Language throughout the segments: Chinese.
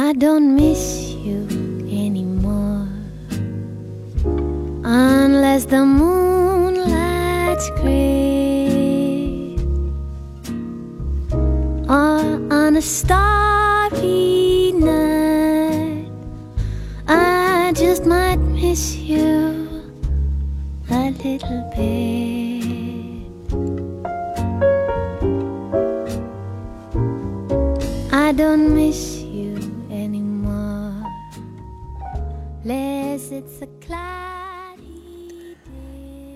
I don't miss you anymore unless the moonlight's gray or on a starry night. I just might miss you a little bit. I don't miss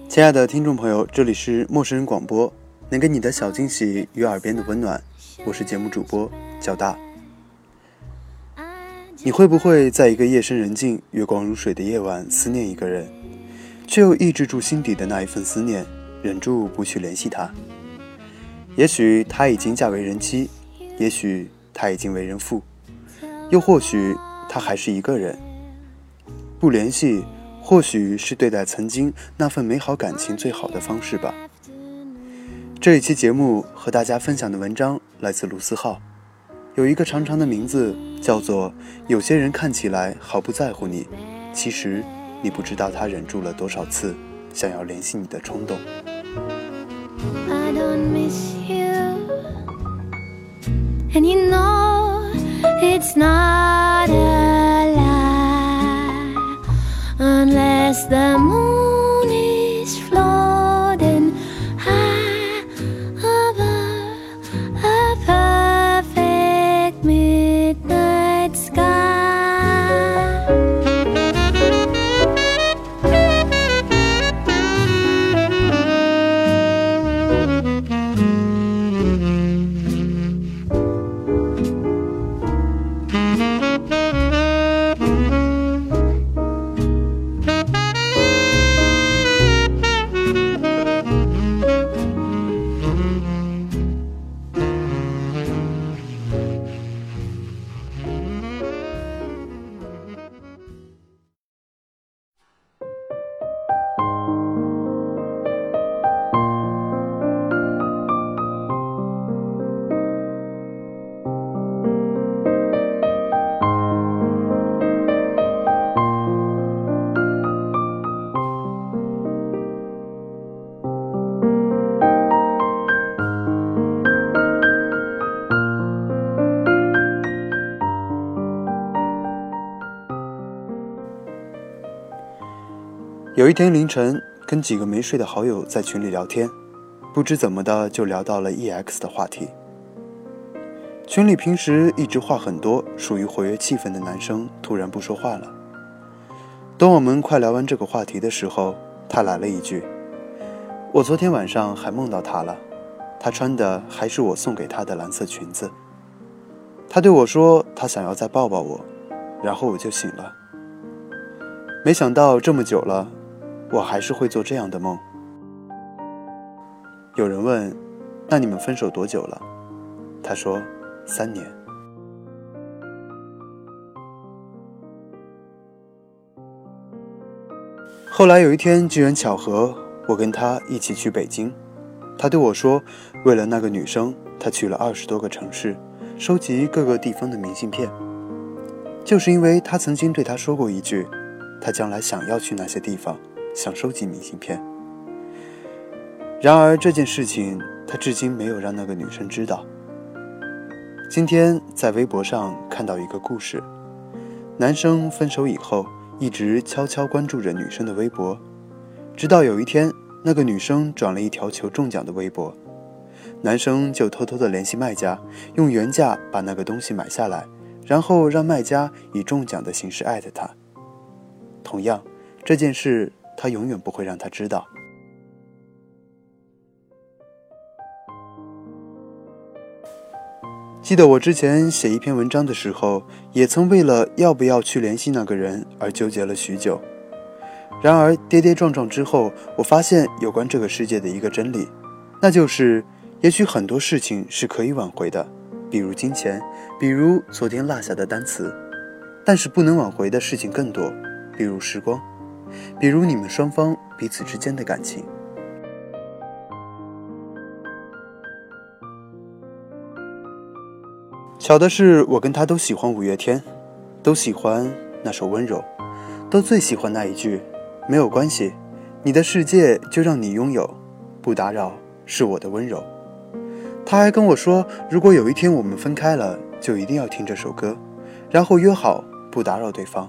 亲爱的听众朋友，这里是陌生人广播，能给你的小惊喜与耳边的温暖，我是节目主播较大。你会不会在一个夜深人静、月光如水的夜晚思念一个人，却又抑制住心底的那一份思念，忍住不去联系他？也许他已经嫁为人妻，也许他已经为人父，又或许他还是一个人。不联系，或许是对待曾经那份美好感情最好的方式吧。这一期节目和大家分享的文章来自卢思浩，有一个长长的名字，叫做《有些人看起来毫不在乎你，其实你不知道他忍住了多少次想要联系你的冲动》。And you know it's not 朝も有一天凌晨，跟几个没睡的好友在群里聊天，不知怎么的就聊到了 EX 的话题。群里平时一直话很多、属于活跃气氛的男生突然不说话了。等我们快聊完这个话题的时候，他来了一句：“我昨天晚上还梦到他了，他穿的还是我送给他的蓝色裙子。他对我说他想要再抱抱我，然后我就醒了。没想到这么久了，我还是会做这样的梦。”有人问：“那你们分手多久了？”他说：“三年。”后来有一天机缘巧合，我跟他一起去北京。他对我说，为了那个女生，他去了二十多个城市，收集各个地方的明信片。就是因为他曾经对他说过一句，他将来想要去那些地方，想收集明信片。然而这件事情，他至今没有让那个女生知道。今天在微博上看到一个故事，男生分手以后，一直悄悄关注着女生的微博，直到有一天，那个女生转了一条求中奖的微博，男生就偷偷的联系卖家，用原价把那个东西买下来，然后让卖家以中奖的形式艾特他。同样，这件事他永远不会让他知道。记得我之前写一篇文章的时候，也曾为了要不要去联系那个人而纠结了许久。然而跌跌撞撞之后，我发现有关这个世界的一个真理，那就是，也许很多事情是可以挽回的，比如金钱，比如昨天落下的单词，但是不能挽回的事情更多，比如时光，比如你们双方彼此之间的感情。巧的是，我跟他都喜欢五月天，都喜欢那首《温柔》，都最喜欢那一句“没有关系，你的世界就让你拥有，不打扰是我的温柔。”他还跟我说，如果有一天我们分开了，就一定要听这首歌，然后约好不打扰对方。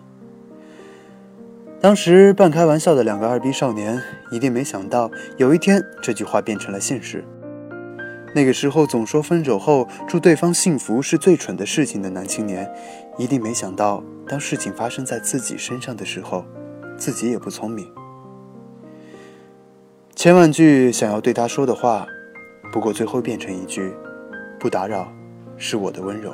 当时半开玩笑的两个二逼少年，一定没想到有一天这句话变成了现实。那个时候总说分手后祝对方幸福是最蠢的事情的男青年，一定没想到，当事情发生在自己身上的时候，自己也不聪明。千万句想要对他说的话，不过最后变成一句：“不打扰，是我的温柔。”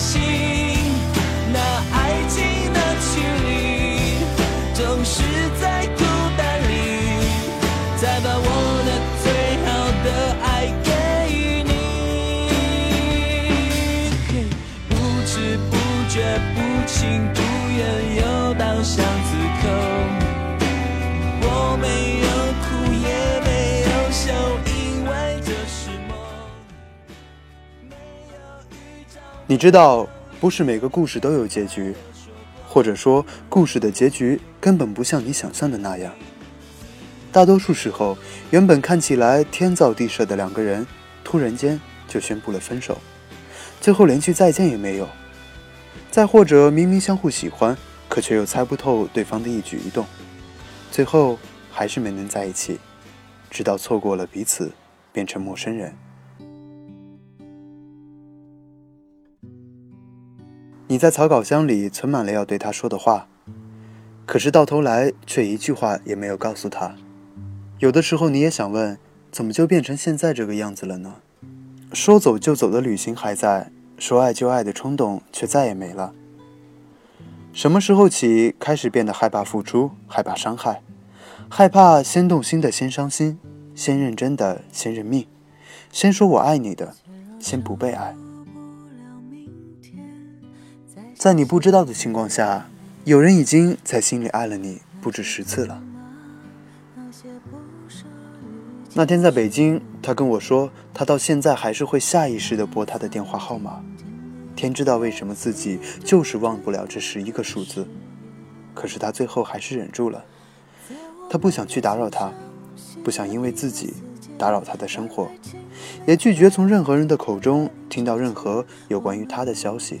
心，那爱情的距离总是在孤单里，再把我的最好的爱给你。不知不觉，不情不。你知道，不是每个故事都有结局，或者说，故事的结局根本不像你想象的那样。大多数时候，原本看起来天造地设的两个人，突然间就宣布了分手，最后连句再见也没有。再或者，明明相互喜欢，可却又猜不透对方的一举一动，最后还是没能在一起，直到错过了彼此，变成陌生人。你在草稿箱里存满了要对他说的话，可是到头来却一句话也没有告诉他。有的时候你也想问，怎么就变成现在这个样子了呢？说走就走的旅行还在，说爱就爱的冲动却再也没了。什么时候起开始变得害怕付出，害怕伤害，害怕先动心的先伤心，先认真的先认命，先说我爱你的，先不被爱。在你不知道的情况下，有人已经在心里爱了你不止十次了。那天在北京，他跟我说，他到现在还是会下意识的拨他的电话号码。天知道为什么自己就是忘不了这十一个数字，可是他最后还是忍住了。他不想去打扰他，不想因为自己打扰他的生活，也拒绝从任何人的口中听到任何有关于他的消息。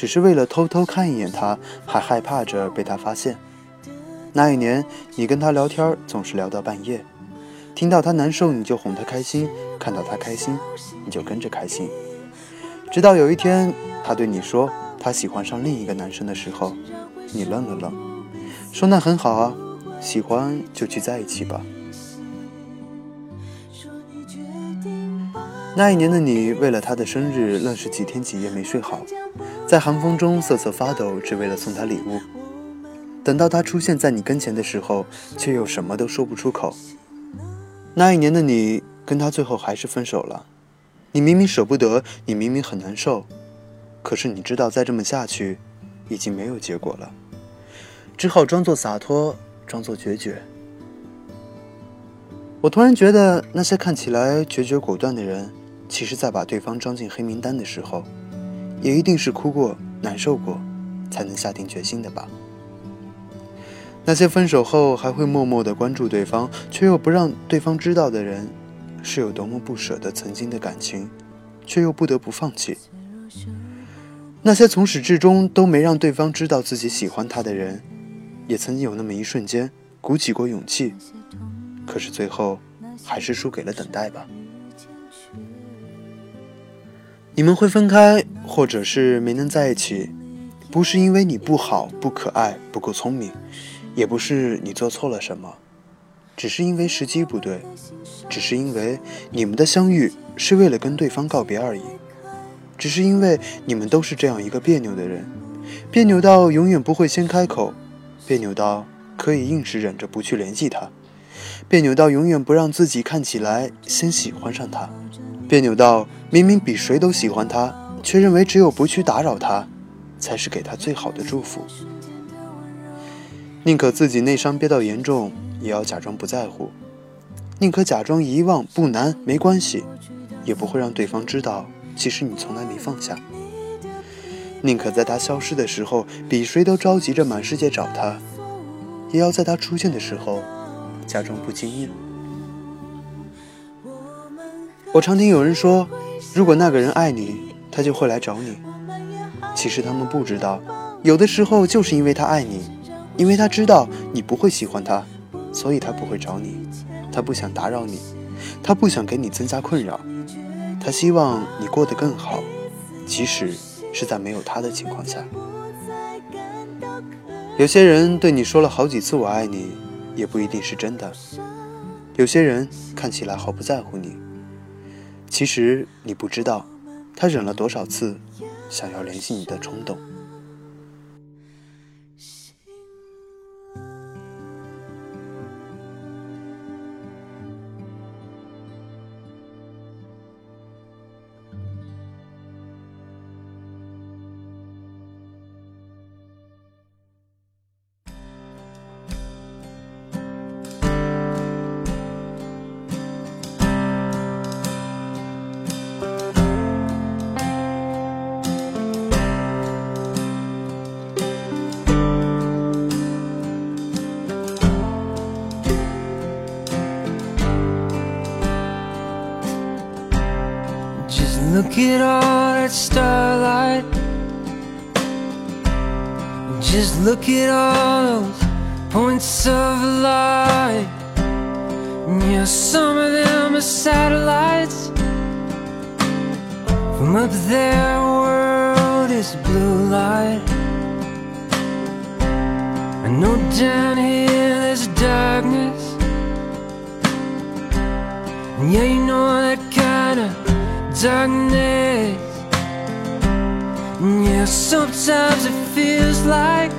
只是为了偷偷看一眼他，还害怕着被他发现。那一年，你跟他聊天总是聊到半夜，听到他难受你就哄他开心，看到他开心你就跟着开心。直到有一天，他对你说他喜欢上另一个男生的时候，你愣了愣，说那很好啊，喜欢就去在一起吧。那一年的你，为了他的生日，愣是几天几夜没睡好，在寒风中瑟瑟发抖，只为了送他礼物。等到他出现在你跟前的时候，却又什么都说不出口。那一年的你，跟他最后还是分手了。你明明舍不得，你明明很难受，可是你知道再这么下去，已经没有结果了，只好装作洒脱，装作决绝。我突然觉得，那些看起来决绝果断的人，其实在把对方装进黑名单的时候，也一定是哭过、难受过，才能下定决心的吧。那些分手后还会默默的关注对方，却又不让对方知道的人，是有多么不舍得曾经的感情，却又不得不放弃。那些从始至终都没让对方知道自己喜欢他的人，也曾经有那么一瞬间鼓起过勇气，可是最后还是输给了等待吧。你们会分开，或者是没能在一起，不是因为你不好、不可爱、不够聪明，也不是你做错了什么，只是因为时机不对，只是因为你们的相遇是为了跟对方告别而已，只是因为你们都是这样一个别扭的人，别扭到永远不会先开口，别扭到可以硬是忍着不去联系他，别扭到永远不让自己看起来先喜欢上他，别扭到明明比谁都喜欢他，却认为只有不去打扰他，才是给他最好的祝福。宁可自己内伤憋到严重，也要假装不在乎；宁可假装遗忘不难没关系，也不会让对方知道，其实你从来没放下。宁可在他消失的时候，比谁都着急着满世界找他，也要在他出现的时候，假装不经意。我常听有人说，如果那个人爱你，他就会来找你。其实他们不知道，有的时候就是因为他爱你，因为他知道你不会喜欢他，所以他不会找你。他不想打扰你，他不想给你增加困扰，他希望你过得更好，即使是在没有他的情况下。有些人对你说了好几次“我爱你”，也不一定是真的。有些人看起来毫不在乎你。其实你不知道，他忍了多少次想要联系你的冲动。At all that starlight. Just look at all those points of light. Yeah, some of them are satellites. From up there, world is blue light. I know down here there's darkness. Yeah, you know that darkness. Yeah, sometimes it feels like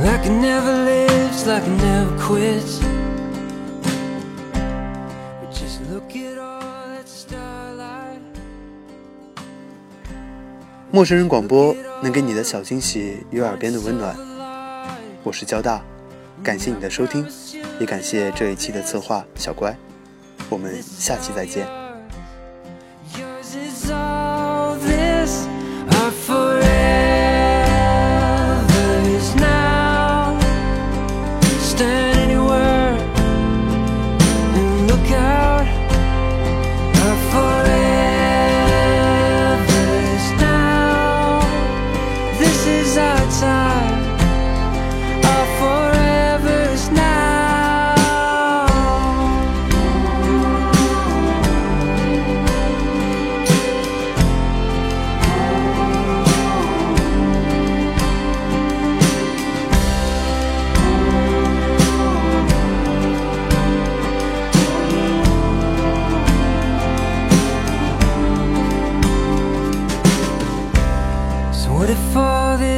like it never lives, like it never quits. Starlight, 陌生人广播能给你的小惊喜与耳边的温暖。我是交大，感谢你的收听，也感谢这一期的策划小乖。我们下期再见。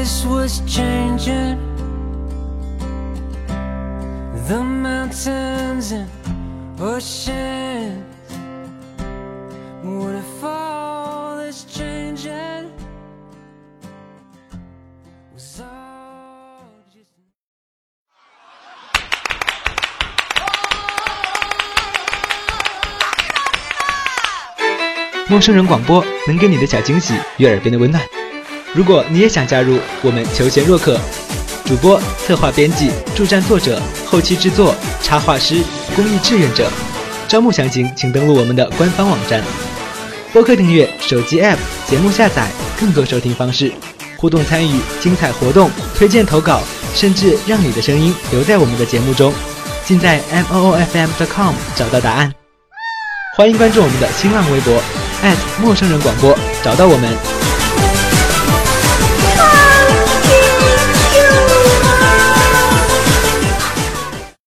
All this was changing? The mountains and oceans. What if all this changing was all just 陌生人广播能给你的小惊喜与耳边的温暖。如果你也想加入，我们求贤若渴。主播、策划、编辑、助战作者、后期制作、插画师、公益志愿者，招募详情请登录我们的官方网站。播客订阅、手机 App、节目下载、更多收听方式、互动参与、精彩活动、推荐投稿，甚至让你的声音留在我们的节目中，尽在 m o o f m dot com 找到答案。欢迎关注我们的新浪微博陌生人广播，找到我们，